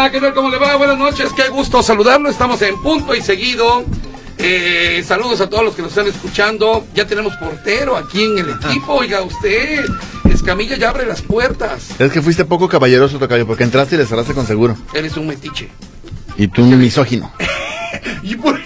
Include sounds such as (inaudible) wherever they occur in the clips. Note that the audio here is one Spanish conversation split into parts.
Hola, ¿qué tal? ¿Cómo le va? Buenas noches, qué gusto saludarlo. Estamos en punto y seguido. Eh, saludos a todos los que nos están escuchando. Ya tenemos portero aquí en el (laughs) equipo. Oiga, usted, Escamilla ya abre las puertas. Es que fuiste poco caballeroso, Tocayo, porque entraste y le cerraste con seguro. Eres un metiche. Y tú un misógino. (laughs) y por...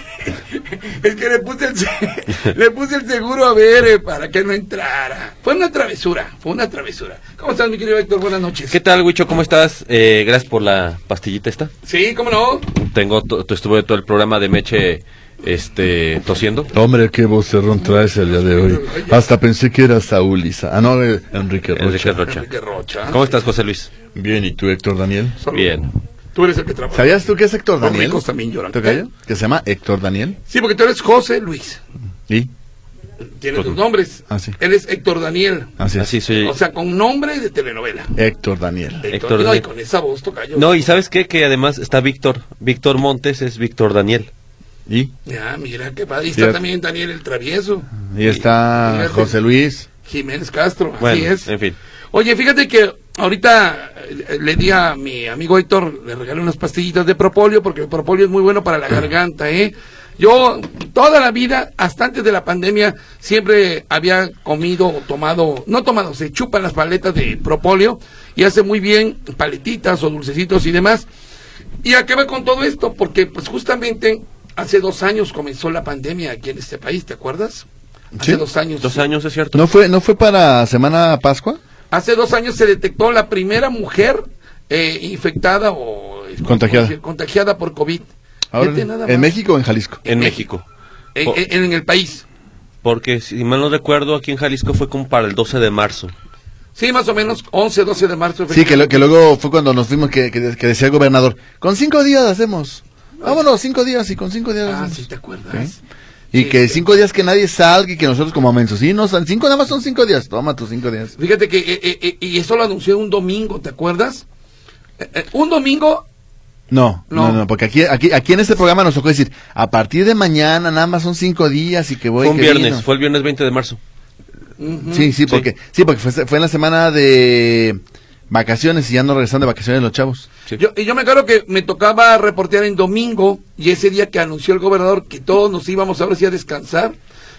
Es que le puse, el, se- (laughs) le puse el seguro a ver eh, para que no entrara. Fue una travesura, fue una travesura. ¿Cómo estás, mi querido Héctor? Buenas noches. ¿Qué tal, Huicho? ¿Cómo estás? Eh, gracias por la pastillita esta. Sí, ¿cómo no? Tengo, estuve todo el programa de Meche este, tosiendo. Hombre, qué vocerrón traes el día de hoy. Hasta pensé que era Saúl Isa. Ah, no, eh, Enrique Rocha. Enrique Rocha. ¿Cómo estás, José Luis? Bien, ¿y tú, Héctor Daniel? Bien. Tú eres el que trabaja. ¿Sabías tú que es Héctor Los Daniel? ricos también lloran. ¿Tocayo? Que se llama Héctor Daniel. Sí, porque tú eres José Luis. ¿Y? Tienes tus nombres. Ah, sí. Él es Héctor Daniel. Así es. Así soy. O sea, con nombre de telenovela. Héctor Daniel. Héctor, Héctor no, y Daniel. con esa voz tocayo. No, y ¿sabes qué? Que además está Víctor. Víctor Montes es Víctor Daniel. ¿Y? Ya, mira qué padre. Y está también Daniel el Travieso. Y está. José Luis. Jiménez Castro. Bueno, así es. en fin. Oye, fíjate que ahorita eh, le di a mi amigo Héctor, le regalé unas pastillitas de propóleo, porque el propóleo es muy bueno para la garganta, ¿eh? Yo toda la vida, hasta antes de la pandemia, siempre había comido o tomado, no tomado, se chupan las paletas de propóleo y hace muy bien paletitas o dulcecitos y demás. ¿Y a qué va con todo esto? Porque pues justamente hace dos años comenzó la pandemia aquí en este país, ¿te acuerdas? Hace Sí. dos años. Dos años, ¿es cierto? ¿No fue, ¿No fue para Semana Pascua? Hace dos años se detectó la primera mujer eh, infectada o eh, Contagiada. contagiada por COVID. Ahora, ¿En. México o en Jalisco? En México. México. En, Po- en- en el país. Porque, si mal no recuerdo, aquí en Jalisco fue como para el 12 de marzo. Sí, más o menos 11, 12 de marzo. Sí, que, lo- que luego fue cuando nos fuimos que, que, que decía el gobernador, con cinco días hacemos. Vámonos, cinco días y con cinco días Ah, hacemos. sí, ¿te acuerdas? Sí. Y Sí, que sí. cinco días que nadie salga y que nosotros como mensos, sí, no, son cinco nada más son cinco días, toma tus cinco días. Fíjate que, eh, eh, eh, y eso lo anunció un domingo, ¿te acuerdas? Eh, eh, un domingo, No, no, No. no, porque aquí, aquí, aquí en este programa nos tocó decir, a partir de mañana nada más son cinco días y que voy Fue un que viernes, vino. fue el viernes 20 de marzo. Sí, sí, porque, sí, porque fue, fue en la semana de vacaciones y ya no regresan de vacaciones los chavos. Sí. Yo, y yo me acuerdo que me tocaba reportear en domingo y ese día que anunció el gobernador que todos nos íbamos ahora sí a descansar,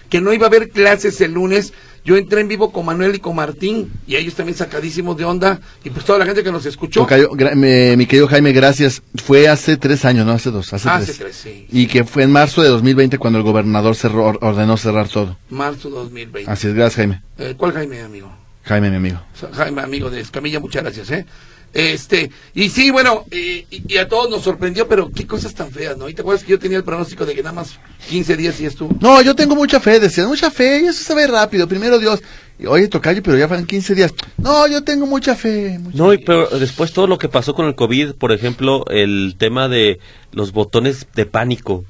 que no iba a haber clases el lunes, yo entré en vivo con Manuel y con Martín y ellos también sacadísimos de onda y pues toda la gente que nos escuchó. Tocayo, me- mi querido Jaime, gracias. Fue hace tres años, no hace dos, hace, Hace tres. tres, sí. Y que fue en marzo de 2020 cuando el gobernador cerró, or- ordenó cerrar todo. Marzo 2020. Así es, gracias Jaime. Eh, ¿Cuál Jaime, amigo? Jaime, mi amigo. Jaime, amigo de Escamilla, muchas gracias, ¿eh? Este, y sí, bueno, y, y- a todos nos sorprendió, pero qué cosas tan feas, ¿no? ¿Y te acuerdas que yo tenía el pronóstico de que nada más 15 días y estuvo? No, yo tengo mucha fe, decían, mucha fe, y eso se ve rápido, primero Dios. Y, Oye, Tocayo, pero ya van 15 días. No, yo tengo mucha fe. mucha No, y pero después todo lo que pasó con el COVID, por ejemplo, el tema de los botones de pánico,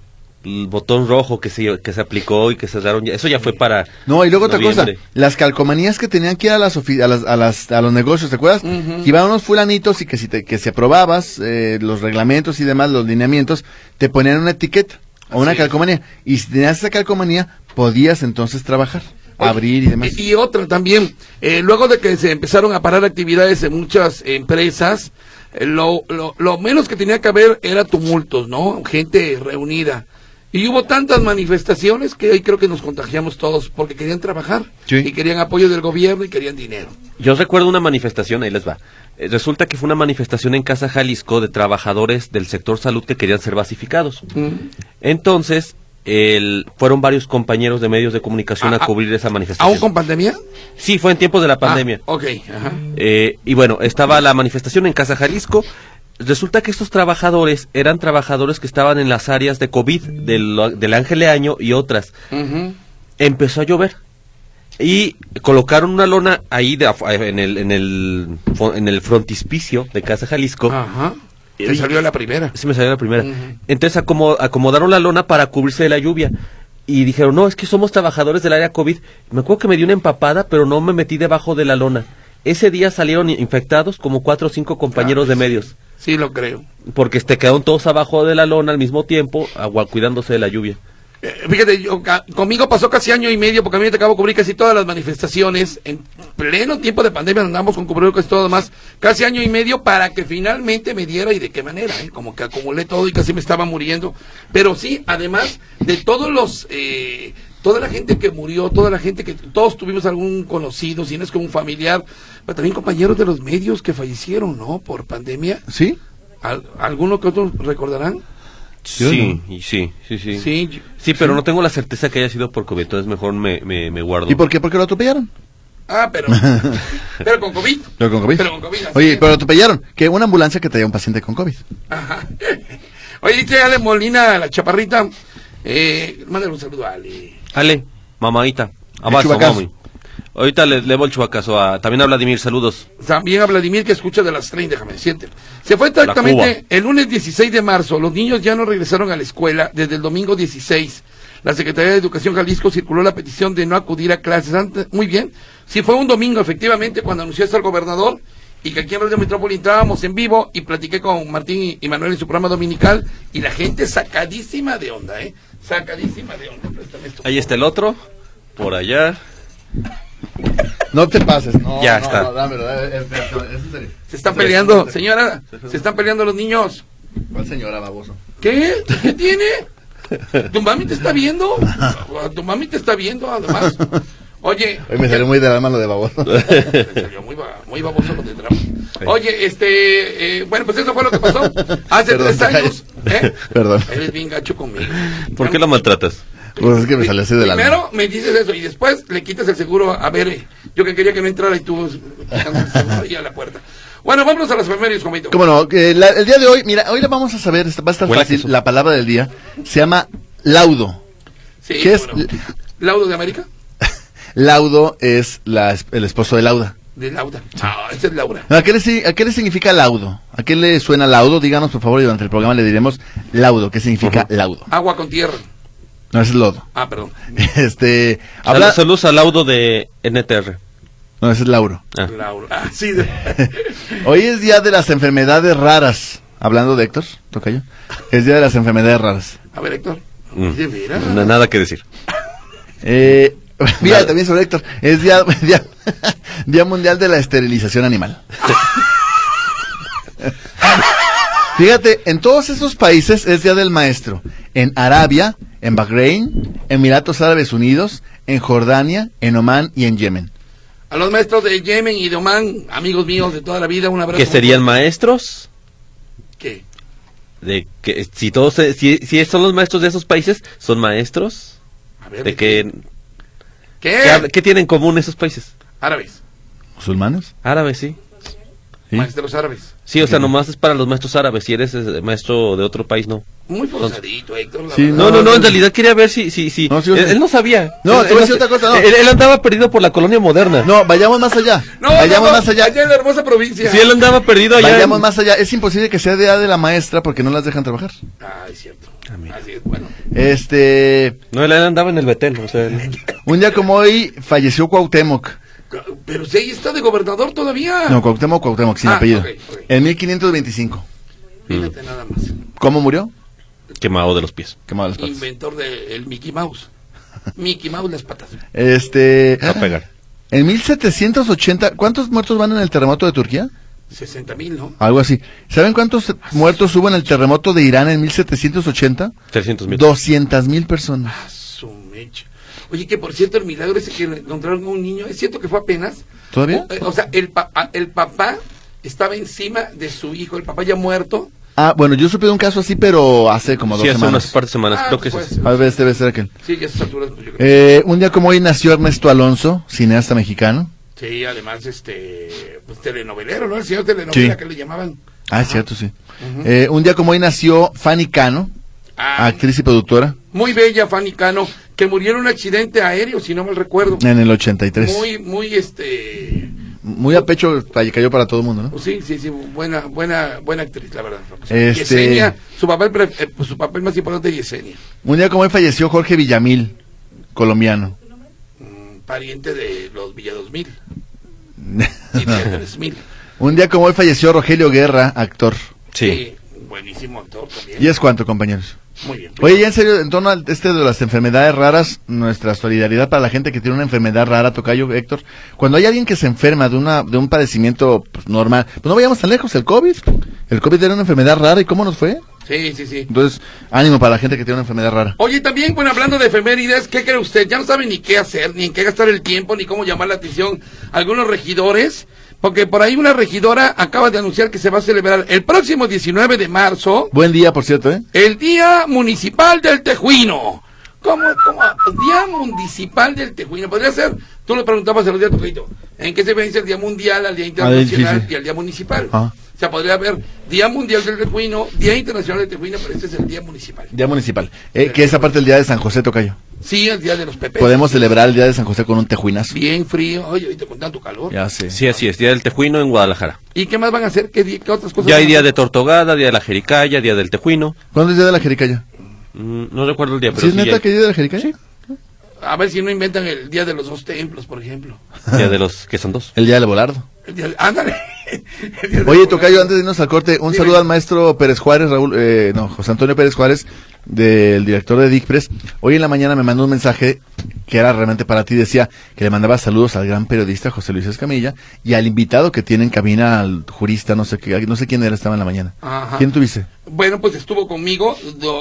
el botón rojo que se, que se aplicó y que se ya- eso ya fue para No, y luego otra cosa, las calcomanías que tenían que ir a las, a las, a las- a los negocios, ¿te acuerdas? Ujú. Que iban unos fulanitos y que si te, que si aprobabas eh, los reglamentos y demás, los lineamientos, te ponían una etiqueta o una calcomanía. Y si tenías esa calcomanía, podías entonces trabajar, abrir y demás. Y, y otra también, eh, luego de que se empezaron a parar actividades en muchas empresas, eh, lo, lo, lo menos que tenía que haber era tumultos, ¿no? Gente reunida. Y hubo tantas manifestaciones que ahí creo que nos contagiamos todos porque querían trabajar Sí. y querían apoyo del gobierno y querían dinero. Yo recuerdo una manifestación, ahí les va. Eh, Resulta que fue una manifestación en Casa Jalisco de trabajadores del sector salud que querían ser basificados. Entonces, el, fueron varios compañeros de medios de comunicación a, Ah, ah, cubrir esa ¿Aún manifestación. con pandemia? Sí, fue en tiempos de la pandemia. Ah, ok, ajá. Eh, y bueno, estaba la manifestación en Casa Jalisco. Resulta que estos trabajadores eran trabajadores que estaban en las áreas de COVID, del, del Ángel Leaño y otras. Empezó a llover. y colocaron una lona ahí de en el en el en el frontispicio de Casa Jalisco. Ajá. Te salió la primera. Sí me salió la primera. Entonces acomo- acomodaron la lona para cubrirse de la lluvia. Y dijeron, no, es que somos trabajadores del área COVID. Me acuerdo que me dio una empapada, pero no me metí debajo de la lona. Ese día salieron infectados como cuatro o cinco compañeros Ah, de sí. medios. Sí, lo creo. Porque este, quedaron todos abajo de la lona al mismo tiempo, agua, cuidándose de la lluvia. Eh, Fíjate, yo, ca- conmigo pasó casi año y medio porque a mí me tocaba cubrir casi todas las manifestaciones. En pleno tiempo de pandemia andamos con cubrebocas y todo demás. Casi año y medio para que finalmente me diera y de qué manera. ¿eh? Como que acumulé todo y casi me estaba muriendo. Pero sí, además de todos los... eh, toda la gente que murió, toda la gente que... Todos tuvimos algún conocido, si no es como un familiar. Pero también compañeros de los medios que fallecieron, ¿no? Por pandemia. ¿Sí? ¿Al- ¿Alguno que otros recordarán? Sí, y sí, sí, sí. Sí. yo- Sí, pero no tengo la certeza que haya sido por COVID, entonces mejor me, me, me guardo. ¿Y por qué? Porque lo atropellaron. Ah, pero... (laughs) pero con COVID. Pero con COVID. Pero con COVID, Oye, es. pero lo atropellaron. Que una ambulancia que traía un paciente con COVID. Ajá. (laughs) Oye, dice Ale Molina, la chaparrita. Eh, mándale un saludo a Ale. Ale, mamadita, chubacazo. mami. Ahorita le levo el chubacazo a... También a Vladimir, saludos. También a Vladimir que escucha de las 30, déjame decirte. Se fue exactamente el lunes 16 de marzo. Los niños ya no regresaron a la escuela desde el domingo 16. La Secretaría de Educación Jalisco circuló la petición de no acudir a clases antes. Muy bien. Sí, fue un domingo, efectivamente, cuando anunció esto el gobernador y que aquí en Radio Metrópoli entrábamos en vivo y platiqué con Martín y Manuel en su programa dominical y la gente sacadísima de onda, ¿eh? Sacadísima de onda. Esto. Ahí está el otro, por allá. No te pases. No, Ya no, está. No, dámelo. Se están peleando, señora. Se están peleando los niños. ¿Cuál señora, baboso? ¿Qué? ¿Qué tiene? ¿Tu mami te está viendo? ¿Tu mami te está viendo, además? Oye. Hoy me salió muy de la mano de baboso. (laughs) Salió muy, muy baboso lo de drama. Oye, este. eh, bueno, pues eso fue lo que pasó. Hace Perdón, tres años. ¿Eh? (laughs) Perdón. Eres bien gacho conmigo. ¿Por qué la maltratas? Pues es que me salió así de la Primero me dices eso y después le quitas el seguro. A ver, eh, yo que quería que no entrara y tú quitando el seguro ahí a la puerta. Bueno, vámonos a las efemérides, comito. ¿Cómo no? Que la- el día de hoy, mira, hoy la vamos a saber, va a estar fácil. La palabra del día se llama laudo. Sí, ¿Qué es? no. ¿Laudo de América? (laughs) Laudo es la, es- el esposo de Lauda. De Lauda. Ah, esa es Laura. ¿A qué, le, ¿A qué le significa laudo? ¿A qué le suena laudo? Díganos, por favor, y durante el programa le diremos laudo. ¿Qué significa laudo? Agua con tierra. No, ese es lodo. Ah, perdón. (laughs) Este, habla... Saludos al laudo de NTR. No, ese es Lauro. Ah. Laura. Ah, sí. de- (laughs) Hoy es día de las enfermedades raras. Hablando de Héctor, toca yo. Es día de las enfermedades raras. A ver, Héctor. Mm. De veras. Na- Nada que decir. Eh, (laughs) mira, también sobre Héctor. Es día, (laughs) día, día mundial de la esterilización animal. (laughs) Fíjate, en todos esos países es día del maestro. En Arabia, en Bahrein, Emiratos Árabes Unidos, en Jordania, en Omán y en Yemen. A los maestros de Yemen y de Oman, amigos míos de toda la vida, un abrazo. ¿Que muy serían maestros? ¿Qué? De que si todos se- si, si son los maestros de esos países, son maestros A ver, de que ¿Qué? ¿qué, qué tienen en común esos países? Árabes. ¿Musulmanes? Árabes, sí. Sí. Maestros árabes. Sí, o sea, nomás es para los maestros árabes. Si eres eh, maestro de otro país, no. Muy forzadito, Héctor. la Sí. No, no, no, en realidad quería ver si, si, si. No, sí, él, sí. él no sabía. No, Él- te voy a él decir otra cosa, no. Él, él andaba perdido por la colonia moderna. No, vayamos más allá. No, vayamos no, más allá. Allá en la hermosa provincia. Si él andaba perdido allá. Vayamos en- más allá. Es imposible que sea día de la maestra porque no las dejan trabajar. Ah, es cierto. Mira. Así es, bueno. Este, No, él andaba en el Betel. O sea, él- un día como hoy falleció Cuauhtémoc. Pero si ahí está de gobernador todavía. No, Cuauhtémoc, Cuauhtémoc, sin Ah, apellido. En 1525. Fíjate nada más. ¿Cómo murió? quemado de los pies. Quemado las patas. Inventor del Mickey Mouse. (laughs) Mickey Mouse las patas. Este, a pegar. en 1780, ¿cuántos muertos van en el terremoto de Turquía? 60 mil, ¿no? Algo así. ¿Saben cuántos muertos hubo en el terremoto de Irán en 1780? 300 mil. 200 mil personas. Ah, su mecha. Oye, que por cierto, el milagro ese que encontraron un niño, ¿es cierto que fue apenas? ¿Todavía? O, eh, o sea, el, pa- el papá estaba encima de su hijo, el papá ya muerto. Ah, bueno, yo supe de un caso así, pero hace como dos Sí, hace semanas. unas par de semanas. Ah, Creo que es pues. A ver, este debe ser aquel. Sí, que a esas alturas, pues, yo creo. Eh, un día como hoy nació Ernesto Alonso, cineasta mexicano. Sí, además, este, pues telenovelero, ¿no? El señor telenovela Sí. que le llamaban. Ah, es cierto, sí. Eh, un día como hoy nació Fanny Cano, Ah, actriz y productora. Muy bella, Fanny Cano. que murió en un accidente aéreo, si no mal recuerdo. En el 83. Muy, muy, este... Muy a pecho ca- cayó para todo el mundo, ¿no? Sí, sí, sí, buena, buena, buena actriz, la verdad. Este- Yesenia, su papel, eh, pues, su papel más importante es Yesenia, Un día como hoy falleció Jorge Villamil, colombiano. Pariente de los Villa 2000 y Villa 3000. Un día como hoy falleció Rogelio Guerra, actor. Sí. buenísimo actor también. ¿Y es cuánto, compañeros? Muy bien. Oye, ya en serio, en torno al este de las enfermedades raras, nuestra solidaridad para la gente que tiene una enfermedad rara, Tocayo, Héctor. Cuando hay alguien que se enferma de una de un padecimiento pues, normal, pues no vayamos tan lejos, el COVID. El COVID era una enfermedad rara, ¿y cómo nos fue? Sí, sí, sí. Entonces, ánimo para la gente que tiene una enfermedad rara. Oye, también, bueno, hablando de efemérides, ¿qué cree usted? Ya no sabe ni qué hacer, ni en qué gastar el tiempo, ni cómo llamar la atención a algunos regidores, porque por ahí una regidora acaba de anunciar que se va a celebrar el próximo 19 de marzo Buen día, por cierto, ¿eh? el Día Municipal del Tejuino. ¿Cómo, cómo? Día Municipal del Tejuino. Podría ser, tú le preguntabas el día Tocayito, ¿en qué se diferencia el Día Mundial al Día Internacional sí, sí. y al Día Municipal? Ah. O sea, podría haber Día Mundial del Tejuino, Día Internacional del Tejuino, pero este es el Día Municipal. Día municipal. Eh, que es aparte el día de San José, Tocayo. Sí, el Día de los Pepes. Podemos celebrar el día de San José con un tejuinazo. Bien frío, oye, ahorita con tanto calor. Ya sé. Sí, así es. Día del Tejuino en Guadalajara. ¿Y qué más van a hacer? ¿Qué, di- qué otras cosas? Ya hay van a día hacer? de Tortogada, día de la Jericaya, día del Tejuino. ¿Cuándo es día de la Jericaya? Mm, no recuerdo el día, pero ¿Sí es sí neta hay. que día de la Jericaya? A ver si no inventan el Día de los Dos Templos, por ejemplo. Día de los que son dos. El día del volardo. Ándale. (laughs) Oye, Tocayo, antes de irnos al corte, un Dime. saludo al maestro Pérez Juárez, Raúl, eh, no, José Antonio Pérez Juárez, del director de Dicpres. Hoy en la mañana me mandó un mensaje que era realmente para ti, decía que le mandaba saludos al gran periodista José Luis Escamilla y al invitado que tiene en cabina, al jurista, no sé qué, no sé quién era, estaba en la mañana. Ajá. ¿Quién tuviste? Bueno, pues estuvo conmigo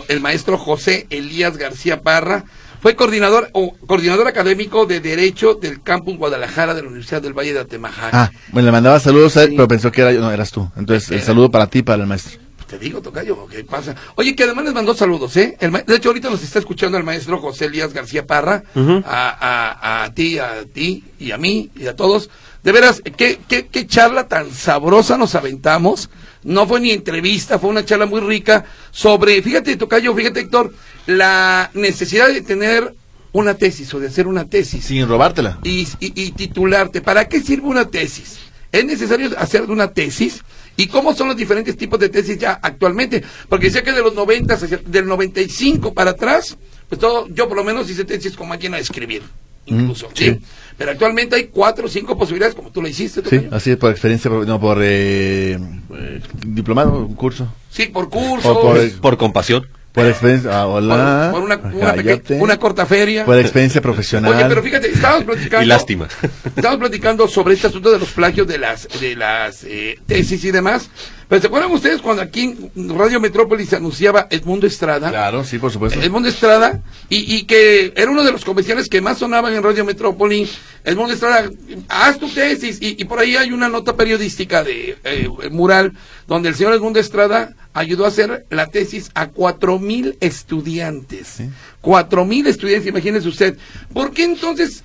el maestro José Elías García Parra. Fue coordinador o coordinador académico de Derecho del Campus Guadalajara de la Universidad del Valle de Atemajac. Ah, bueno, le mandaba saludos a él, Sí. pero pensó que era yo, no, eras tú. Entonces, el Era. saludo para ti para el maestro. Te digo, Tocayo, ¿qué pasa? Oye, que además les mandó saludos, ¿eh? El de hecho, ahorita nos está escuchando el maestro José Elías García Parra, a, a, a ti, a ti, y a mí, y a todos. De veras, ¿qué, qué, qué charla tan sabrosa nos aventamos. No fue ni entrevista, fue una charla muy rica sobre, fíjate, Tocayo, fíjate, Héctor, la necesidad de tener una tesis o de hacer una tesis Sin robártela. y, y- y titularte. ¿Para qué sirve una tesis? ¿Es necesario hacer una tesis? ¿Y cómo son los diferentes tipos de tesis ya actualmente? Porque decía que de los 90, hacia- del 95 para atrás, pues todo, yo por lo menos hice tesis con máquina de escribir, incluso, Mm, ¿sí? sí. Pero actualmente hay cuatro o cinco posibilidades, como tú lo hiciste. Sí, así es, por experiencia, por- no, por eh, eh, diplomado, un curso. Sí, por cursos, O por- Por compasión. Por experiencia, ah, por, hola. por una, una, peque- cállate. una corta feria. Por experiencia profesional. Oye, pero fíjate, estábamos platicando. (laughs) Y lástima. Estamos platicando sobre este asunto de los plagios de las de las eh, tesis y demás. Pero ¿se acuerdan ustedes cuando aquí en Radio Metrópolis se anunciaba Edmundo Estrada? Claro, sí, por supuesto. Edmundo Estrada, y, y que era uno de los comerciales que más sonaban en Radio Metrópoli. Edmundo Estrada, haz tu tesis. Y, y por ahí hay una nota periodística de eh, mural donde el señor Edmundo Estrada ayudó a hacer la tesis a cuatro mil estudiantes. Cuatro mil estudiantes, imagínese usted. ¿Por qué entonces,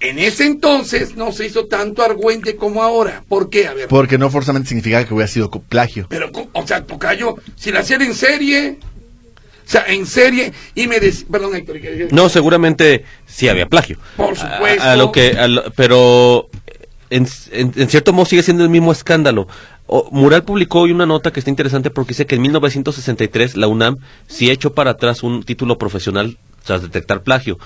en ese entonces, no se hizo tanto argüente como ahora? ¿Por qué? A ver. Porque no forzosamente significa que hubiera sido plagio. Pero, o sea, Tocayo, si la hacían en serie, o sea, en serie, y me decía, perdón, Héctor, ¿qué- qué- No, seguramente sí había plagio. Por supuesto. A, a lo que, a lo- pero en, en- en cierto modo sigue siendo el mismo escándalo. O- Mural publicó hoy una nota que está interesante porque dice que en 1963 la UNAM sí echó para atrás un título profesional tras detectar plagio.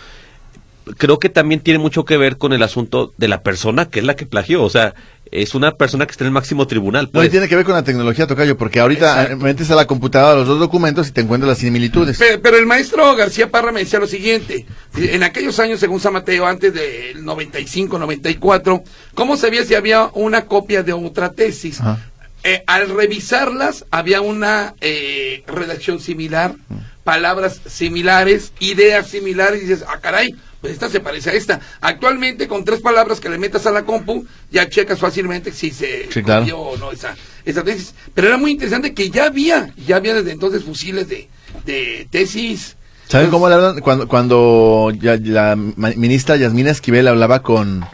Creo que también tiene mucho que ver con el asunto de la persona que es la que plagió. O sea, es una persona que está en el máximo tribunal. No, y pues. tiene que ver con la tecnología, Tocayo, porque ahorita Exacto. eh, metes a la computadora los dos documentos y te encuentras las similitudes. Pe- Pero, el maestro García Parra me decía lo siguiente, en aquellos años, según San Mateo, antes del 95, 94, ¿cómo sabía si había una copia de otra tesis? Ajá. Eh, al revisarlas, había una eh, redacción similar, palabras similares, ideas similares, y dices, ah, caray, pues esta se parece a esta. Actualmente, con tres palabras que le metas a la compu, ya checas fácilmente si se Sí, claro. copió o no esa, esa tesis. Pero era muy interesante que ya había, ya había desde entonces fusiles de, de tesis. ¿Saben cómo? Cuando, cuando ya- la ministra Yasmina Esquivel hablaba con,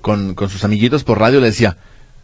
con, con sus amiguitos por radio, le decía,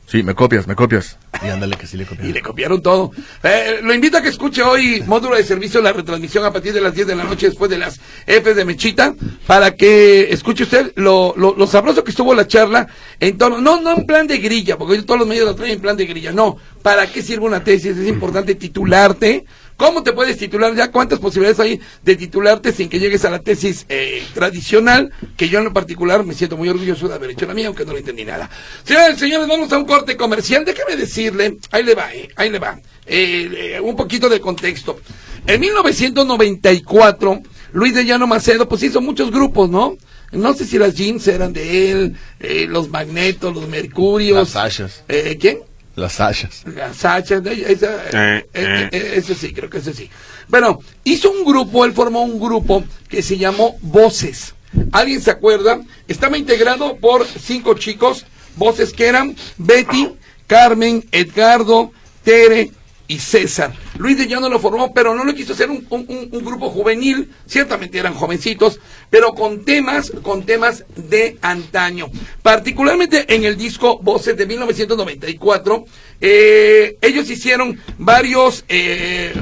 Sí, me copias, me copias. Y ándale que sí le copias. Y le copiaron todo. Eh, lo invito a que escuche hoy módulo de servicio, la retransmisión a partir de las 10 de la noche después de las F de Mechita, para que escuche usted lo, lo, lo sabroso que estuvo la charla en torno, no, no en plan de grilla, porque hoy todos los medios lo traen en plan de grilla, no. ¿Para qué sirve una tesis? Es importante titularte. ¿Cómo te puedes titular ya? ¿Cuántas posibilidades hay de titularte sin que llegues a la tesis eh, tradicional? Que yo en lo particular me siento muy orgulloso de haber hecho la mía, aunque no lo entendí nada. Señores, señores, vamos a un corte comercial. Déjame decirle, ahí le va, eh, ahí le va. Eh, eh, un poquito de contexto. En 1994, Luis de Llano Macedo, pues hizo muchos grupos, ¿no? No sé si las jeans eran de él, eh, los magnetos, los mercurios. Las. Eh, ¿Quién? Las Sashas. La Sacha, ¿no? esa, Eh, eh, eh, eh, ese sí, creo que ese sí. Bueno, hizo un grupo, él formó un grupo que se llamó Voces. ¿Alguien se acuerda? Estaba integrado por cinco chicos, voces que eran Betty, Carmen, Edgardo, Tere y César. Luis de Llano lo formó, pero no lo quiso hacer un, un- un- un grupo juvenil, ciertamente eran jovencitos, pero con temas, con temas de antaño. Particularmente en el disco Voces de 1994, eh, ellos hicieron varios eh,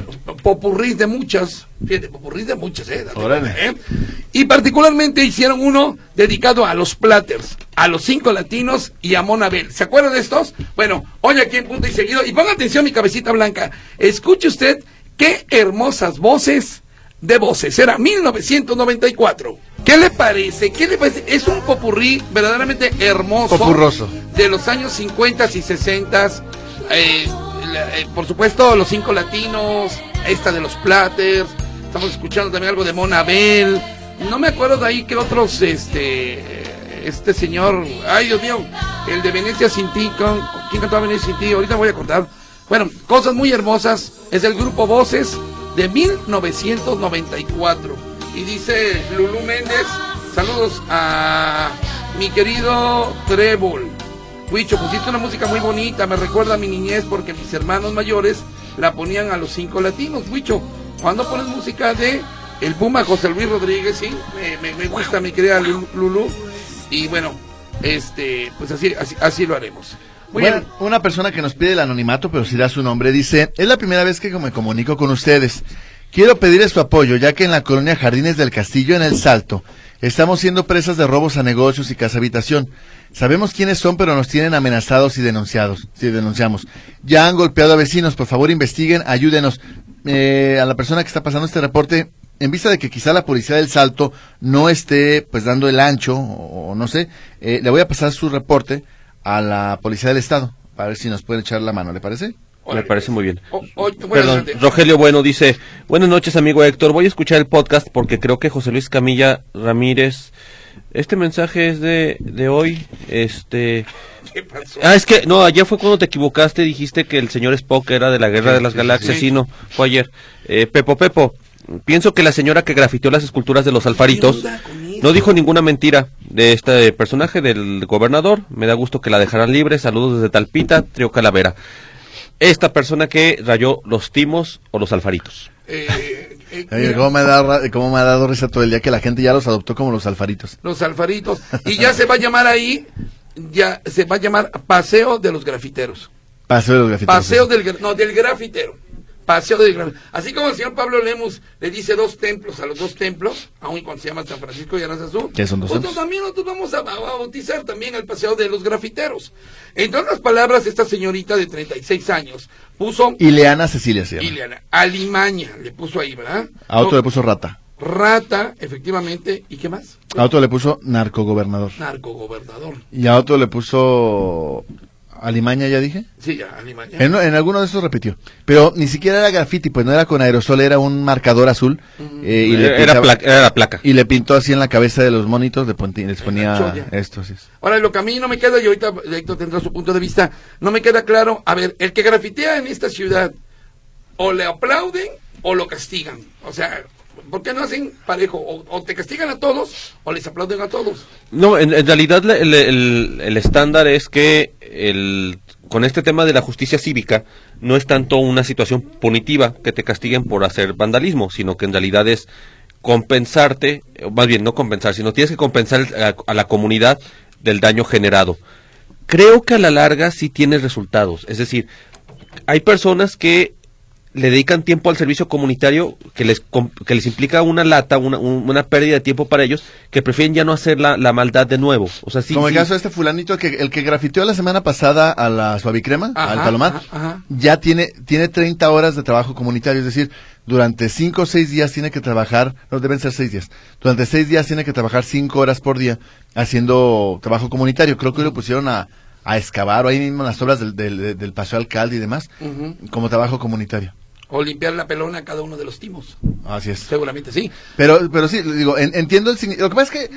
popurrís de muchas, fíjate, popurrís de muchas, eh, ¿eh? Y particularmente hicieron uno dedicado a los Platters, a los cinco latinos y a Monabel. ¿Se acuerdan de estos? Bueno, hoy aquí en punto y seguido. Y ponga atención mi cabecita blanca. Escuche usted qué hermosas voces de voces. Era 1994. ¿Qué le parece? ¿Qué le parece? Es un popurrí verdaderamente hermoso. Popurroso. De los años 50 y 60. Eh, eh, por supuesto, los cinco latinos. Esta de los Platters. Estamos escuchando también algo de Monabel. No me acuerdo de ahí que otros, este, este señor, ay Dios mío, el de Venecia sin ti, con, ¿quién cantaba Venecia sin ti? Ahorita voy a contar. Bueno, cosas muy hermosas. Es el grupo Voces de 1994. Y dice Lulú Méndez, saludos a mi querido Trébol. Huicho, pusiste una música muy bonita, me recuerda a mi niñez porque mis hermanos mayores la ponían a los cinco latinos. Huicho, ¿cuándo pones música de el Puma José Luis Rodríguez? Me, me- me gusta mi querida Lu- Lulú. Y bueno, este, pues así, así, así lo haremos. Muy Bueno, bien. una persona que nos pide el anonimato, pero sí da su nombre, dice, es la primera vez que me comunico con ustedes. Quiero pedirles su apoyo, ya que en la colonia Jardines del Castillo, en El Salto, estamos siendo presas de robos a negocios y casa habitación. Sabemos quiénes son, pero nos tienen amenazados y denunciados. Sí, denunciamos. Ya han golpeado a vecinos, por favor investiguen, ayúdenos. Eh, a la persona que está pasando este reporte, en vista de que quizá la policía del Salto no esté pues dando el ancho, o, o no sé, eh, le voy a pasar su reporte a la policía del Estado, para ver si nos pueden echar la mano, ¿le parece? Me parece muy bien. O- o- bueno, Perdón. Rogelio Bueno dice, buenas noches amigo Héctor, voy a escuchar el podcast porque creo que José Luis Camilla Ramírez, este mensaje es de, de hoy, este... (laughs) ¿Qué pasó? Ah, es que, no, ayer fue cuando te equivocaste, dijiste que el señor Spock era de la Guerra de las Galaxias, sí. sí, no, fue ayer. Eh, Pepo Pepo, pienso que la señora que grafiteó las esculturas de los alfaritos no dijo ninguna mentira de este personaje del gobernador, me da gusto que la dejaran libre, saludos desde Talpita, Trio Calavera. Esta persona que rayó los timos o los alfaritos. Eh, eh, Oye, ¿cómo, me da, cómo me ha dado risa todo el día que la gente ya los adoptó como los alfaritos? los alfaritos. Y ya se va a llamar ahí, ya se va a llamar Paseo de los Grafiteros. Paseo de los grafiteros. Paseo del, no, del grafitero. Paseo grafitero. Así como el señor Pablo Lemus le dice dos templos a los dos templos, aun cuando se llama San Francisco y Aranzazú. ¿Qué son dos nosotros también nosotros vamos a, bautizar también el Paseo de los Grafiteros. Entre otras palabras, esta señorita de 36 años puso Ileana Cecilia llama. Ileana, Alimaña, le puso ahí, ¿verdad? A otro No, le puso rata. Rata, efectivamente. ¿Y qué más? A otro le puso narcogobernador. Narcogobernador. Y a otro le puso Alimaña, ya dije. Sí, ya, Alimaña. En, en alguno de esos repitió. Pero ni siquiera era graffiti, pues no era con aerosol, era un marcador azul. eh, y, le era, pintaba- placa, era la placa. y le pintó así en la cabeza de los monitos, le les ponía esto. Así es. Ahora, lo que a mí no me queda, y ahorita Héctor tendrá su punto de vista, no me queda claro, a ver, el que grafitea en esta ciudad, o le aplauden o lo castigan. O sea, ¿por qué no hacen parejo? O, o te castigan a todos o les aplauden a todos. No, en, en realidad el- el estándar es que el, con este tema de la justicia cívica no es tanto una situación punitiva que te castiguen por hacer vandalismo, sino que en realidad es compensarte, más bien no compensar, sino tienes que compensar a, a la comunidad del daño generado. creo que a la larga sí tiene resultados. Es decir, hay personas que le dedican tiempo al servicio comunitario que les, que les implica una lata, una, un- una pérdida de tiempo para ellos, que prefieren ya no hacer la, la maldad de nuevo. O sea, sí, Como el sí. caso de este fulanito, que, el que grafiteó la semana pasada a la suavicrema, Ajá, al Palomar, ajá, ajá. ya tiene, tiene 30 horas de trabajo comunitario, es decir, durante 5 o 6 días tiene que trabajar, no deben ser 6 días, durante 6 días tiene que trabajar 5 horas por día haciendo trabajo comunitario. Creo que hoy lo pusieron a, a excavar o ahí mismo en las obras del, del, del Paseo Alcalde y demás, como trabajo comunitario. O limpiar la pelona a cada uno de los timos. Así es. Seguramente sí. Pero, pero sí, digo, en- entiendo el Lo que pasa es que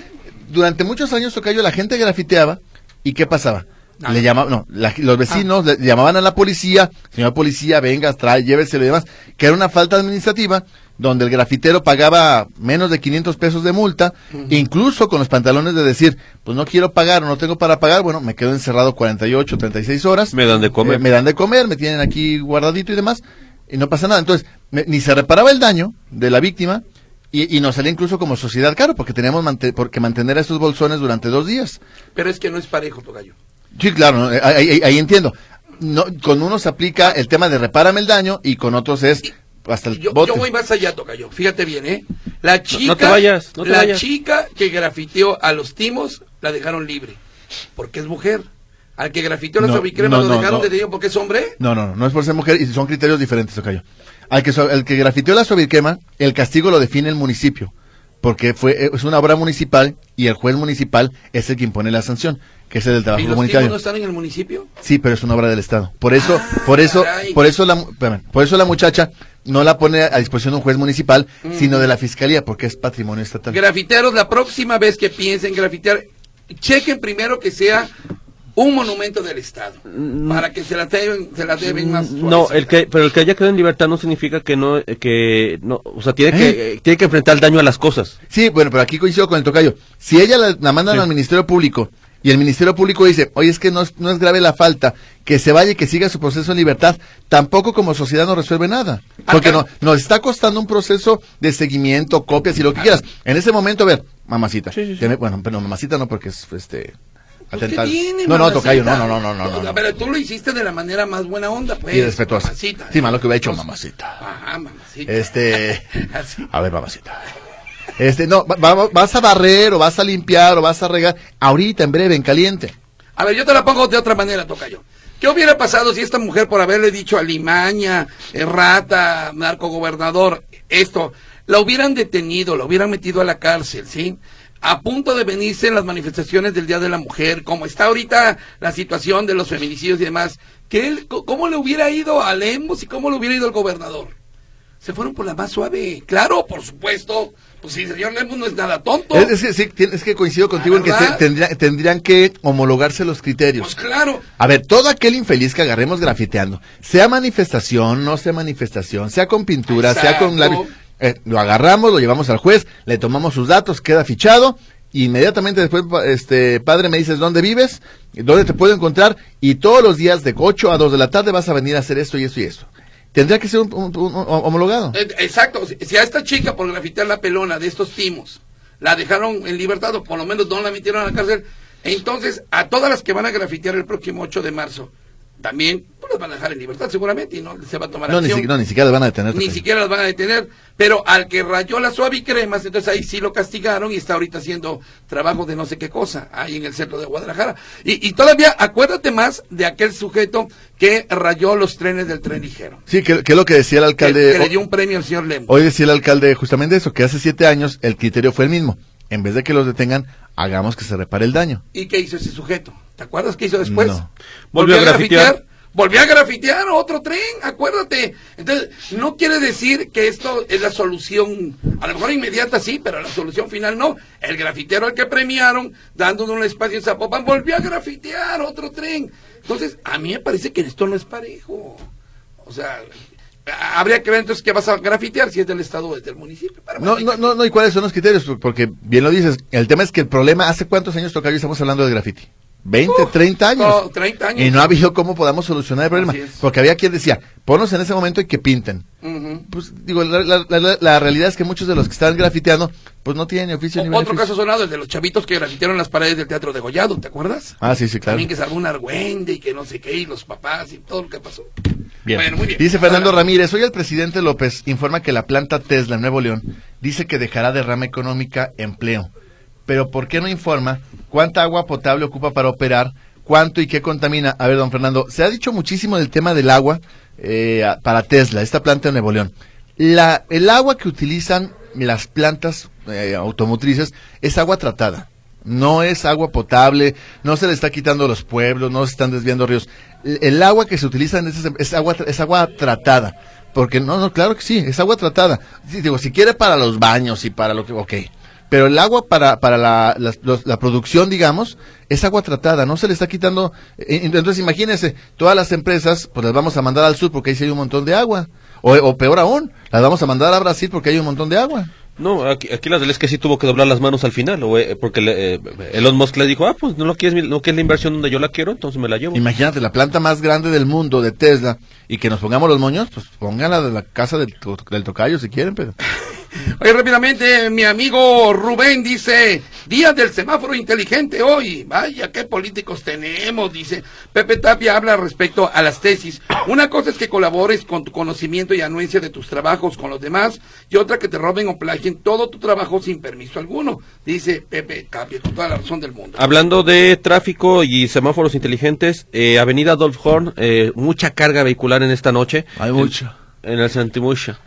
durante muchos años, Tocayo, la gente grafiteaba y ¿qué pasaba? Nada. Le llamaban, no, la- los vecinos le llamaban a la policía, señor policía, venga, trae, lléveselo y demás, que era una falta administrativa, donde el grafitero pagaba menos de 500 pesos de multa, incluso con los pantalones de decir, pues no quiero pagar o no tengo para pagar, bueno, me quedo encerrado 48, 36 horas. Me dan de comer. Eh, me dan de comer, me tienen aquí guardadito y demás, y no pasa nada. Entonces, me- ni se reparaba el daño de la víctima, y, y nos salía incluso como sociedad caro, porque teníamos mante- por- que mantener a esos bolsones durante dos días. Pero es que no es parejo, Tocayo. Sí, claro, ¿no? ahí, ahí- ahí entiendo. No, con unos aplica el tema de repárame el daño, y con otros es hasta el Yo, bote. yo voy más allá, Tocayo. Fíjate bien, ¿eh? La chica, no te vayas, no te la vayas. chica que grafiteó a los timos la dejaron libre. Porque es mujer. Al que grafiteó la No, lo dejaron no. detenido porque es hombre. No, no, no, es por ser mujer y son criterios diferentes, Tocayo. Al que, el que grafiteó la sobirquema, el castigo lo define el municipio, porque fue es una obra municipal y el juez municipal es el que impone la sanción, que es el del ¿Y trabajo los timos comunitario. no están en el municipio? Sí, pero es una obra del Estado. Por eso, Ah, por eso, caray. por eso la, por eso la muchacha no la pone a disposición de un juez municipal, sino de la fiscalía, porque es patrimonio estatal. Grafiteros, la próxima vez que piensen grafitear, chequen primero que sea un monumento del Estado. Para que se la deben, se la deben más Mm, No, el que, pero el que haya quedado en libertad no significa que no, eh, que no, o sea, tiene que, eh, tiene que enfrentar el daño a las cosas. Sí, bueno, pero aquí coincido con el tocayo. Si ella la, la mandan Sí. al Ministerio Público y el Ministerio Público dice, oye, es que no es, no es grave la falta, que se vaya y que siga su proceso en libertad, tampoco como sociedad no resuelve nada. Porque no, nos está costando un proceso de seguimiento, copias y lo que quieras. En ese momento, a ver, mamacita. Sí, sí, sí. tiene- bueno, pero mamacita no porque es, este... ¿qué tiene, no, no, tocayo, no, no, no, no, no, no, no. Pero tú lo hiciste de la manera más buena onda, pues. Y respetuosa. mamacita. Sí, malo que hubiera hecho mamacita. Ajá, mamacita. Este... (laughs) A ver, mamacita. Este, no, va- va- vas a barrer o vas a limpiar o vas a regar ahorita, en breve, en caliente. A ver, yo te la pongo de otra manera, Tocayo. ¿Qué hubiera pasado si esta mujer, por haberle dicho a Limaña, eh, rata, narcogobernador, esto, la hubieran detenido, la hubieran metido a la cárcel, ¿sí? A punto de venirse en las manifestaciones del Día de la Mujer, como está ahorita la situación de los feminicidios y demás, que él, ¿cómo le hubiera ido a Lemos y cómo le hubiera ido al gobernador? Se fueron por la más suave. Claro, por supuesto. Pues si el señor Lemos no es nada tonto. Es, que sí, es que coincido contigo en que ¿verdad? te- tendría- tendrían que homologarse los criterios. Pues claro. A ver, todo aquel infeliz que agarremos grafiteando, sea manifestación, no sea manifestación, sea con pintura, sea con Exacto. Eh, lo agarramos, lo llevamos al juez, le tomamos sus datos, queda fichado, inmediatamente después, este padre, me dices dónde vives, dónde te puedo encontrar, y todos los días de 8 a 2 de la tarde vas a venir a hacer esto y esto y esto. Tendría que ser un, homologado. Eh, Exacto, si- si a esta chica por grafitear la pelona de estos timos la dejaron en libertad o por lo menos no la metieron a la cárcel, entonces a todas las que van a grafitear el próximo 8 de marzo, también pues, las van a dejar en libertad seguramente y no se va a tomar No, ni, acción. si- no, ni siquiera le van a detener. Ni siquiera las van a detener, pero al que rayó la suave y cremas, entonces ahí sí lo castigaron y está ahorita haciendo trabajo de no sé qué cosa, ahí en el centro de Guadalajara. Y, y todavía acuérdate más de aquel sujeto que rayó los trenes del tren ligero. Sí, que, que es lo que decía el Que, alcalde. que le dio un premio al señor Lemos. Hoy decía el alcalde justamente eso, que hace siete años el criterio fue el mismo. En vez de que los detengan, hagamos que se repare el daño. ¿Y qué hizo ese sujeto? ¿Te acuerdas qué hizo después? No. Volvió a grafitear. Volvió a grafitear otro tren, acuérdate. Entonces, no quiere decir que esto es la solución, a lo mejor inmediata sí, pero la solución final no. El grafitero al que premiaron, dándole un espacio en Zapopan, volvió a grafitear otro tren. Entonces, a mí me parece que esto no es parejo. O sea, habría que ver entonces qué vas a grafitear, si es del Estado o es del municipio. Pero No, no, no, no, ¿y cuáles son los criterios? Porque bien lo dices, el tema es que el problema, ¿hace cuántos años tocayo estamos hablando de graffiti? 20, 30 años. no, 30 años. Y no ha habido cómo podamos solucionar el problema. Porque había quien decía, ponlos en ese momento y que pinten. Pues digo, la, la- la- la realidad es que muchos de los que están grafiteando, pues no tienen ni oficio ni Otro beneficio. caso sonado, el de los chavitos que grafitearon las paredes del Teatro de Gollado, ¿te acuerdas? Ah, sí, sí, claro. También que se armó un argüende y que no sé qué, y los papás y todo lo que pasó. Bien. Bueno, muy bien. Dice Fernando Ahora, Ramírez, hoy el presidente López informa que la planta Tesla en Nuevo León dice que dejará de rama económica empleo. Pero ¿por qué no informa cuánta agua potable ocupa para operar, cuánto y qué contamina? A ver, don Fernando, se ha dicho muchísimo del tema del agua eh, para Tesla, esta planta en Nuevo León. La, el agua que utilizan las plantas eh, automotrices es agua tratada. No es agua potable, no se le está quitando los pueblos, no se están desviando ríos. El, agua que se utiliza en ese- es agua, es agua tratada. Porque no, no, claro que sí, es agua tratada. Digo, si quiere para los baños y para lo que, ok. Pero el agua para, para la, los- la producción, digamos, es agua tratada, no se le está quitando. eh, Entonces, imagínense, todas las empresas, pues las vamos a mandar al sur porque ahí sí hay un montón de agua. O, o peor aún, las vamos a mandar a Brasil porque hay un montón de agua. No, aquí, aquí la realidad es que sí tuvo que doblar las manos al final, o, eh, porque le- eh, Elon Musk le dijo, ah, pues no lo quieres, no quieres la inversión donde yo la quiero, entonces me la llevo. Imagínate, la planta más grande del mundo de Tesla y que nos pongamos los moños, pues pónganla de la casa del, del tocayo si quieren, pero... Oye, rápidamente, mi amigo Rubén dice, día del semáforo inteligente hoy. Vaya, qué políticos tenemos, dice. Pepe Tapia habla respecto a las tesis. Una cosa es que colabores con tu conocimiento y anuencia de tus trabajos con los demás, y otra que te roben o plagien todo tu trabajo sin permiso alguno, dice Pepe Tapia, con toda la razón del mundo. Hablando de tráfico y semáforos inteligentes, eh, Avenida Dolph Horn, eh, mucha carga vehicular en esta noche. Hay mucho. En el.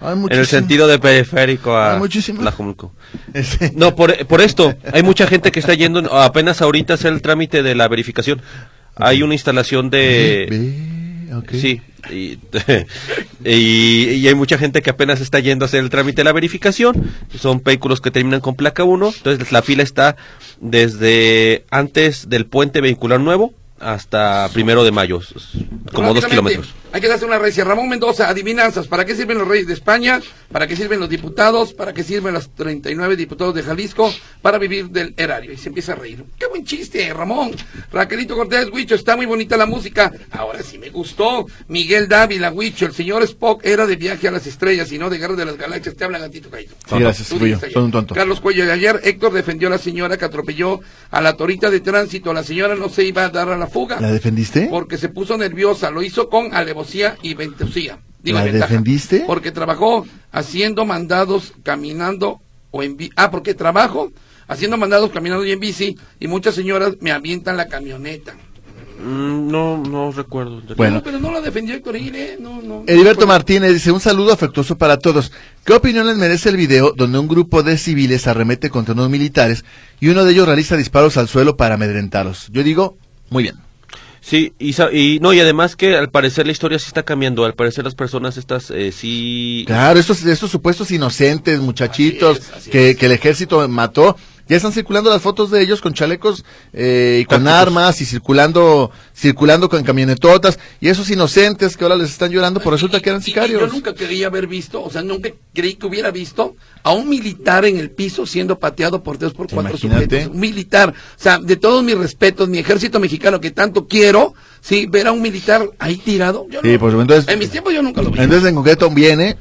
Hay En el sentido de periférico a. Tlajumulco. Ese- (laughs) No, por, por esto, hay mucha gente que está yendo, apenas ahorita hacer el trámite de la verificación. Hay una instalación de... Sí, y, (laughs) y, y hay mucha gente que apenas está yendo a hacer el trámite de la verificación. Son vehículos que terminan con placa 1. Entonces la fila está desde antes del puente vehicular nuevo hasta primero de mayo, como dos kilómetros. Hay que darse una recia. Ramón Mendoza, adivinanzas. ¿Para qué sirven los reyes de España? ¿Para qué sirven los diputados? ¿Para qué sirven los 39 diputados de Jalisco? Para vivir del erario. Y se empieza a reír. ¡Qué buen chiste, Ramón! Raquelito Cortés, Huicho, está muy bonita la música. Ahora sí me gustó. Miguel Dávila, Huicho, el señor Spock era de viaje a las estrellas y no de guerra de las galaxias. Te habla gatito caído. Sí, gracias, Tú fui yo. dices ayer. Soy un tonto. Carlos Cuello, y ayer Héctor defendió a la señora que atropelló a la torita de tránsito. La señora no se iba a dar a la fuga ¿La defendiste? porque se puso nerviosa, lo hizo con alevosía y ventusía. Digo, ¿La y ventaja. defendiste? Porque trabajó haciendo mandados, caminando o en bici. Ah, porque trabajo haciendo mandados, caminando y en bici y muchas señoras me avientan la camioneta. Mm, no, no recuerdo. Bueno. No, pero no la defendió Héctor Aguirre, no, no. Heriberto Martínez dice, un saludo afectuoso para todos. ¿Qué opinión les merece el video donde un grupo de civiles arremete contra unos militares y uno de ellos realiza disparos al suelo para amedrentarlos? Yo digo, muy bien. Sí, y, y no, y además que al parecer la historia sí está cambiando, al parecer las personas estas eh, sí... Claro, estos, estos supuestos inocentes, muchachitos Así es, así que, es. que el ejército mató, ya están circulando las fotos de ellos con chalecos eh, y con armas y circulando circulando con camionetotas y esos inocentes que ahora les están llorando, pues resulta que eran y- y sicarios. Yo nunca creí haber visto, o sea, nunca creí que hubiera visto a un militar en el piso siendo pateado por tres por cuatro Imagínate. sujetos. Un militar, o sea, de todos mis respetos, mi ejército mexicano que tanto quiero, sí, ver a un militar ahí tirado. Yo Sí, no- pues, entonces- en mis tiempos yo nunca lo vi. Entonces en concreto viene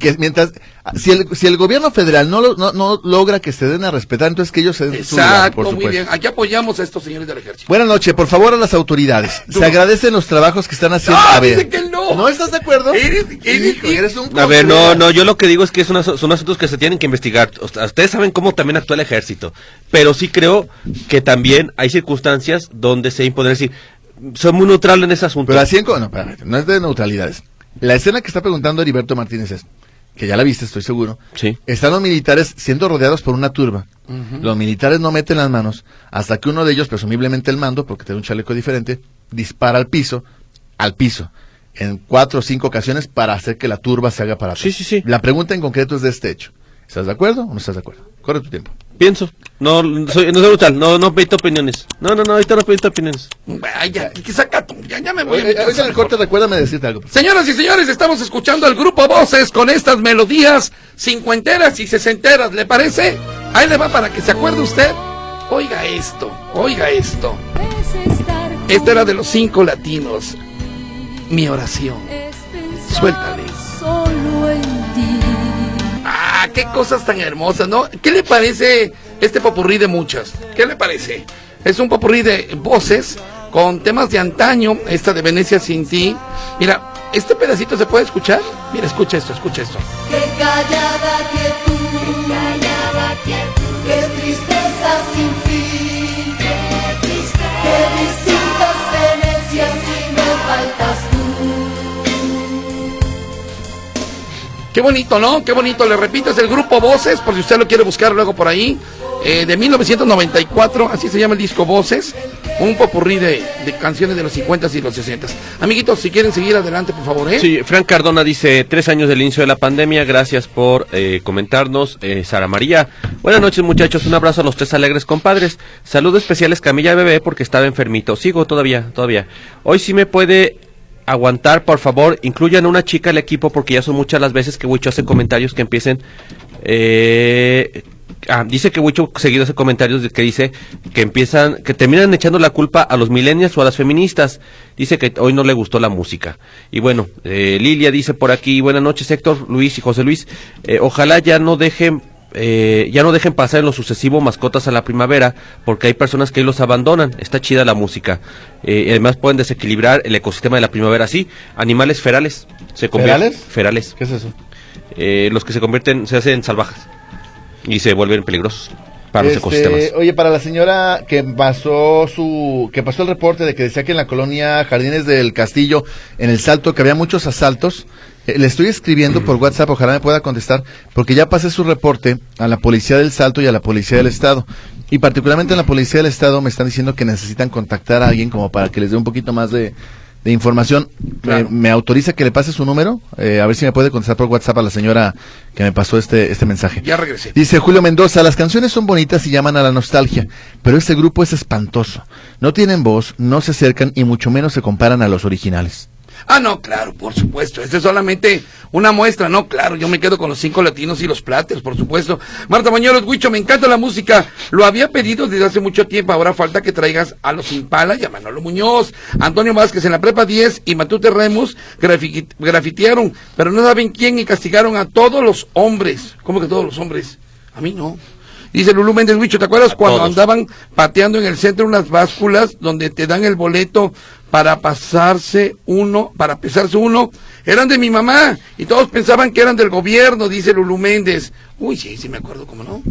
que mientras si el, si el gobierno federal no, lo- no, no logra que se den a respetar, entonces que ellos se den su lugar, Exacto, por muy supuesto. bien. Aquí apoyamos a estos señores del ejército. Buenas noches, por favor a las autoridades. Tú. (laughs) Se agradecen los trabajos que están haciendo. ¡Ah, a ver. que no! ¿No estás de acuerdo? Eres- eres- Hijo, eres un A ver, no, no, yo lo que digo es que es una- son asuntos que se tienen que investigar. Ustedes saben cómo también actúa el ejército, pero sí creo que también hay circunstancias donde se impone decir, soy muy neutral en ese asunto. Pero así en no, espérame, no es de neutralidades. La escena que está preguntando Heriberto Martínez es, que ya la viste, estoy seguro. Sí. Están los militares siendo rodeados por una turba. Los militares no meten las manos hasta que uno de ellos, presumiblemente el mando, porque tiene un chaleco diferente, dispara al piso, al piso, en cuatro o cinco ocasiones para hacer que la turba se haga para atrás. Sí, sí, sí. La pregunta en concreto es de este hecho. ¿Estás de acuerdo o no estás de acuerdo? Corre tu tiempo. Pienso. No, soy, no soy neutral, no, no pedito opiniones. No, no, no, ahorita no pedito opiniones. Ay, ya, que saca tú, ya, ya me voy a Oye, ahorita casa en el mejor. corte recuérdame decirte algo. Señoras y señores, estamos escuchando al grupo Voces con estas melodías cincuenteras y sesenteras, ¿le parece? Ahí le va para que se acuerde usted Oiga esto, oiga esto. Esta era de los cinco latinos. Mi oración. Suéltale. Ah, qué cosas tan hermosas, ¿no? ¿Qué le parece este popurrí de muchas? ¿Qué le parece? Es un popurrí de voces con temas de antaño, esta de Venecia sin ti. Mira, este pedacito se puede escuchar. Mira, escucha esto, escucha esto. Qué callada Qué bonito, ¿no? Qué bonito. Le repito, es el grupo Voces, por si usted lo quiere buscar luego por ahí. Eh, de 1994, así se llama el disco Voces. Un popurrí de, de canciones de los 50 y los 60. Amiguitos, si quieren seguir adelante, por favor, ¿eh? Sí, Frank Cardona dice, tres años del inicio de la pandemia, gracias por eh, comentarnos. Eh, Sara María, buenas noches muchachos, un abrazo a los tres alegres compadres. Saludos especiales Camilla Bebé porque estaba enfermito. Sigo todavía, todavía. Hoy sí me puede aguantar, por favor, incluyan a una chica al equipo porque ya son muchas las veces que Wicho hace comentarios que empiecen... Eh, ah, dice que Wicho seguido hace comentarios de que dice que empiezan, que terminan echando la culpa a los millennials o a las feministas. Dice que hoy no le gustó la música. Y bueno, eh, Lilia dice por aquí, buenas noches Héctor, Luis y José Luis. Eh, ojalá ya no dejen eh, ya no dejen pasar en lo sucesivo mascotas a la primavera, porque hay personas que ahí los abandonan. Está chida la música. Eh, además pueden desequilibrar el ecosistema de la primavera. Sí, animales ferales. Se convierten- ¿Ferales? Ferales. ¿Qué es eso? Eh, los que se convierten, se hacen salvajes. Y se vuelven peligrosos para los Este, ecosistemas. Oye, para la señora que pasó su que pasó el reporte de que decía que en la colonia Jardines del Castillo, en el Salto, que había muchos asaltos, eh, le estoy escribiendo por WhatsApp, ojalá me pueda contestar, porque ya pasé su reporte a la policía del Salto y a la policía del Estado. Y particularmente en la policía del Estado me están diciendo que necesitan contactar a alguien como para que les dé un poquito más de, de información. Claro. ¿Me, me autoriza que le pase su número? Eh, a ver si me puede contestar por WhatsApp a la señora que me pasó este, este mensaje. Ya regresé. Dice Julio Mendoza, las canciones son bonitas y llaman a la nostalgia, pero este grupo es espantoso. No tienen voz, no se acercan y mucho menos se comparan a los originales. Ah, no, claro, por supuesto. Esta es solamente una muestra, no, claro. Yo me quedo con los cinco latinos y los plates, por supuesto. Marta Mañolos, Huicho, me encanta la música. Lo había pedido desde hace mucho tiempo. Ahora falta que traigas a los Impala y a Manolo Muñoz. Antonio Vázquez en la prepa 10 y Matute Remus grafi- grafitearon, pero no saben quién y castigaron a todos los hombres. ¿Cómo que todos los hombres? A mí no. Dice Lulú Méndez Huicho, ¿te acuerdas A cuando todos. andaban pateando en el centro unas básculas donde te dan el boleto para pasarse uno, para pesarse uno? Eran de mi mamá y todos pensaban que eran del gobierno, dice Lulú Méndez. Uy, sí, sí me acuerdo, ¿cómo no?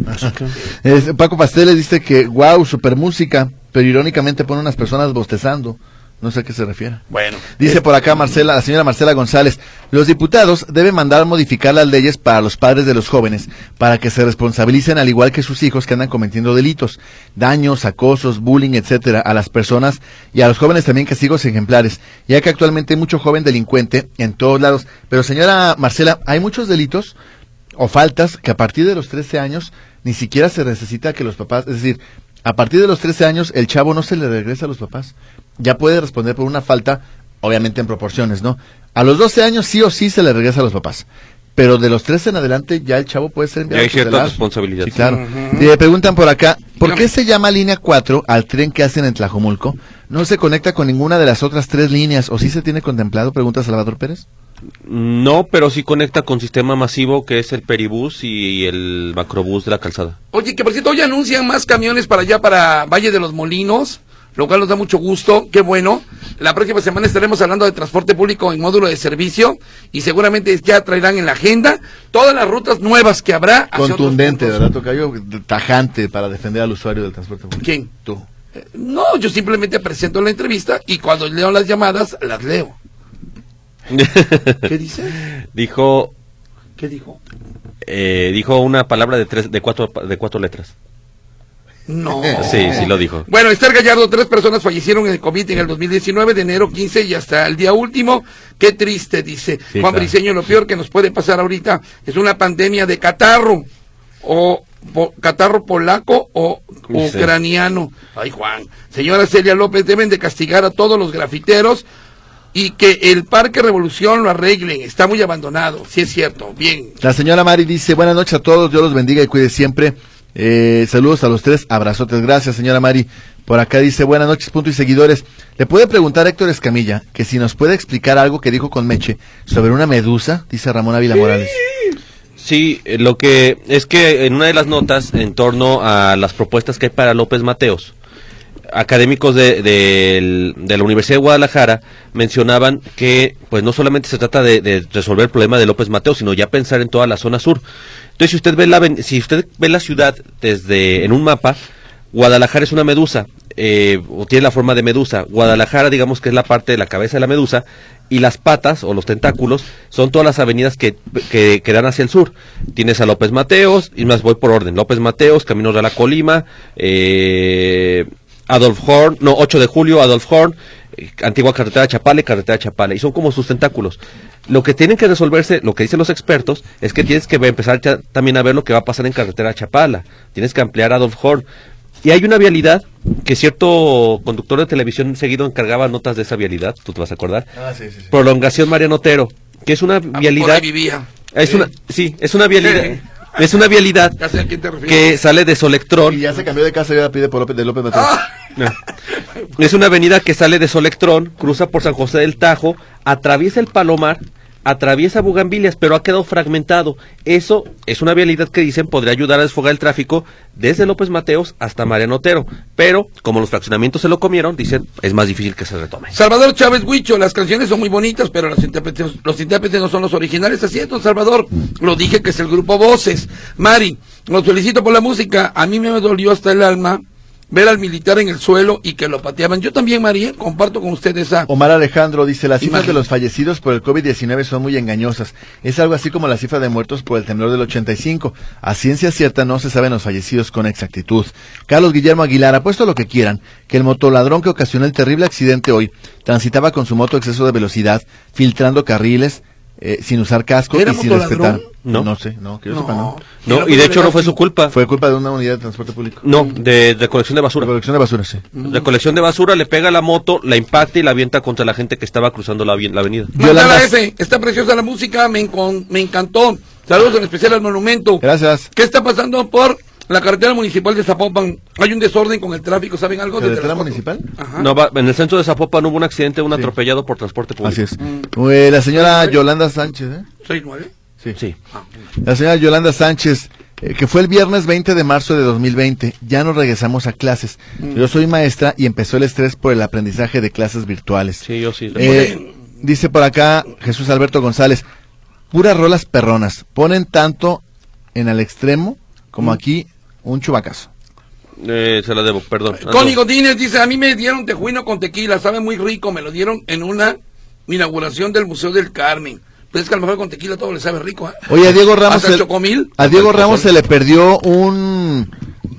Paco Pasteles dice que, wow, super música, pero irónicamente pone unas personas bostezando. No sé a qué se refiere. Bueno. Dice por acá Marcela, la señora Marcela González, los diputados deben mandar modificar las leyes para los padres de los jóvenes para que se responsabilicen al igual que sus hijos que andan cometiendo delitos, daños, acosos, bullying, etcétera, a las personas y a los jóvenes también castigos ejemplares, ya que actualmente hay mucho joven delincuente en todos lados. Pero señora Marcela, hay muchos delitos o faltas que a partir de los 13 años ni siquiera se necesita que los papás, es decir, a partir de los 13 años el chavo no se le regresa a los papás. Ya puede responder por una falta, obviamente en proporciones, ¿no? A los 12 años sí o sí se le regresa a los papás. Pero de los 13 en adelante ya el chavo puede ser enviado Ya hay cierta responsabilidad. Sí, claro. Ujú. Y le preguntan por acá, ¿por qué se llama línea 4 al tren que hacen en Tlajomulco? ¿No se conecta con ninguna de las otras tres líneas o sí se tiene contemplado? Pregunta Salvador Pérez. No, pero sí conecta con sistema masivo que es el peribús y el macrobús de la calzada. Oye, que por cierto, hoy anuncian más camiones para allá, para Valle de los Molinos, lo cual nos da mucho gusto, qué bueno. La próxima semana estaremos hablando de transporte público en módulo de servicio y seguramente ya traerán en la agenda todas las rutas nuevas que habrá. Contundente. ¿verdad, Tocayo? Tajante para defender al usuario del transporte público. ¿Quién? Tú. Eh, No, yo simplemente presento la entrevista y cuando leo las llamadas, las leo. (laughs) ¿Qué dice? dijo, ¿Qué dijo? eh, dijo una palabra de tres, de cuatro, de cuatro letras. No. (laughs) Sí, sí lo dijo. Bueno, Esther Gallardo, tres personas fallecieron en el COVID en el 2019, de enero 15 y hasta el día último. Qué triste, dice Sí, Juan claro. Briceño. Lo peor que nos puede pasar ahorita es una pandemia de catarro, o po- catarro polaco o Sí. ucraniano. Ay, Juan. Señora Celia López, deben de castigar a todos los grafiteros y que el Parque Revolución lo arreglen. Está muy abandonado. Sí es cierto. Bien. La señora Mari dice, buenas noches a todos, Dios los bendiga y cuide siempre. Eh, saludos a los tres, abrazotes. Gracias, señora Mari. Por acá dice, buenas noches, punto y seguidores. Le puede preguntar a Héctor Escamilla que si nos puede explicar algo que dijo con Meche sobre una medusa, dice Ramón Ávila Morales. Sí, eh, lo que es que en una de las notas en torno a las propuestas que hay para López Mateos, académicos de, de la Universidad de Guadalajara mencionaban que pues no solamente se trata de, resolver el problema de López Mateos, sino ya pensar en toda la zona sur. Entonces, si usted ve la si usted ve la ciudad desde en un mapa, Guadalajara es una medusa, eh, o tiene la forma de medusa. Guadalajara, digamos que es la parte de la cabeza de la medusa, y las patas o los tentáculos son todas las avenidas que, que, dan hacia el sur. Tienes a López Mateos, y más voy por orden. López Mateos, Camino de la Colima, eh, Adolf Horn, no, 8 de julio, Adolf Horn, eh, antigua carretera Chapale, carretera Chapale, y son como sus tentáculos. Lo que tienen que resolverse, lo que dicen los expertos, es que tienes que empezar ya también a ver lo que va a pasar en carretera Chapala, tienes que ampliar Adolf Horn. Y hay una vialidad que cierto conductor de televisión seguido encargaba notas de esa vialidad, tú te vas a acordar. Ah, sí, sí, sí. Prolongación Mariano Otero, que es una Ah, Por vialidad. ahí vivía. Es Sí. una, sí, es una vialidad. (laughs) Es una vialidad Ya sé a quién te refieres. que sale de Solectrón. Y ya se cambió de casa y ahora pide por López, de López Mateos. Ah, No. Es una avenida que sale de Solectrón, cruza por San José del Tajo, atraviesa el Palomar, atraviesa Bugambilias, pero ha quedado fragmentado. Eso es una vialidad que dicen podría ayudar a desfogar el tráfico desde López Mateos hasta Mariano Otero. Pero, como los fraccionamientos se lo comieron, dicen es más difícil que se retome. Salvador Chávez Huicho, las canciones son muy bonitas, pero los intérpretes, los intérpretes no son los originales. Así es, don Salvador. Lo dije que es el grupo Voces. Mari, los felicito por la música. A mí me dolió hasta el alma ver al militar en el suelo y que lo pateaban. Yo también, María, comparto con usted esa. Omar Alejandro dice, las cifras de los fallecidos por el COVID-19 son muy engañosas. Es algo así como la cifra de muertos por el temblor del 85. A ciencia cierta no se saben los fallecidos con exactitud. Carlos Guillermo Aguilar, apuesto lo que quieran, que el motoladrón que ocasionó el terrible accidente hoy transitaba con su moto a exceso de velocidad, filtrando carriles, eh, sin usar casco y ¿Era sin respetar. No. No sé, no, que yo sepa, no. No, y de hecho no fue su culpa. Fue culpa de una unidad de transporte público. No, de recolección de basura. Recolección de basura, sí. Recolección de basura, le pega la moto, la impacta y la avienta contra la gente que estaba cruzando la, vi- la avenida. Yolanda- F, está preciosa la música, me, encon- me encantó. Saludos en especial al monumento. Gracias. ¿Qué está pasando por la carretera municipal de Zapopan? Hay un desorden con el tráfico, ¿saben algo? Desde ¿Carretera municipal? Ajá. No, va- en el centro de Zapopan hubo un accidente, un Sí. atropellado por transporte público. Así es. Eh, la señora Yolanda Sánchez, ¿eh? ¿Seis, nueve? Sí. Sí. La señora Yolanda Sánchez, eh, que fue el viernes 20 de marzo de 2020, ya nos regresamos a clases. Yo soy maestra y empezó el estrés por el aprendizaje de clases virtuales. Sí, yo sí. Eh, dice por acá Jesús Alberto González, puras rolas perronas, ponen tanto en el extremo como aquí un chubacazo. Eh, se la debo, perdón. Ah, Connie no. Godínez dice, a mí me dieron tejuino con tequila, sabe muy rico, me lo dieron en una inauguración del Museo del Carmen. Pues es que a lo mejor con tequila todo le sabe rico, ¿eh? Oye, a Diego Ramos, el chocomil. a Diego Ramos se le perdió un,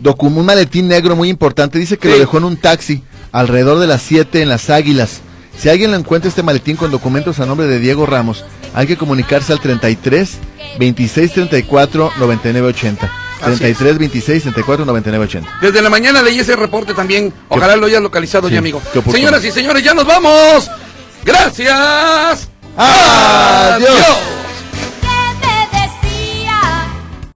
docu- un maletín negro muy importante. Dice que Sí. lo dejó en un taxi alrededor de las 7 en las Águilas. Si alguien lo encuentra este maletín con documentos a nombre de Diego Ramos, hay que comunicarse al 33 26 34 99 80. Así es. 33 26 34 99 80. Desde la mañana leí ese reporte también. Ojalá lo hayas localizado Sí, ya, amigo. Señoras y señores, ya nos vamos. Gracias. ¡Adiós!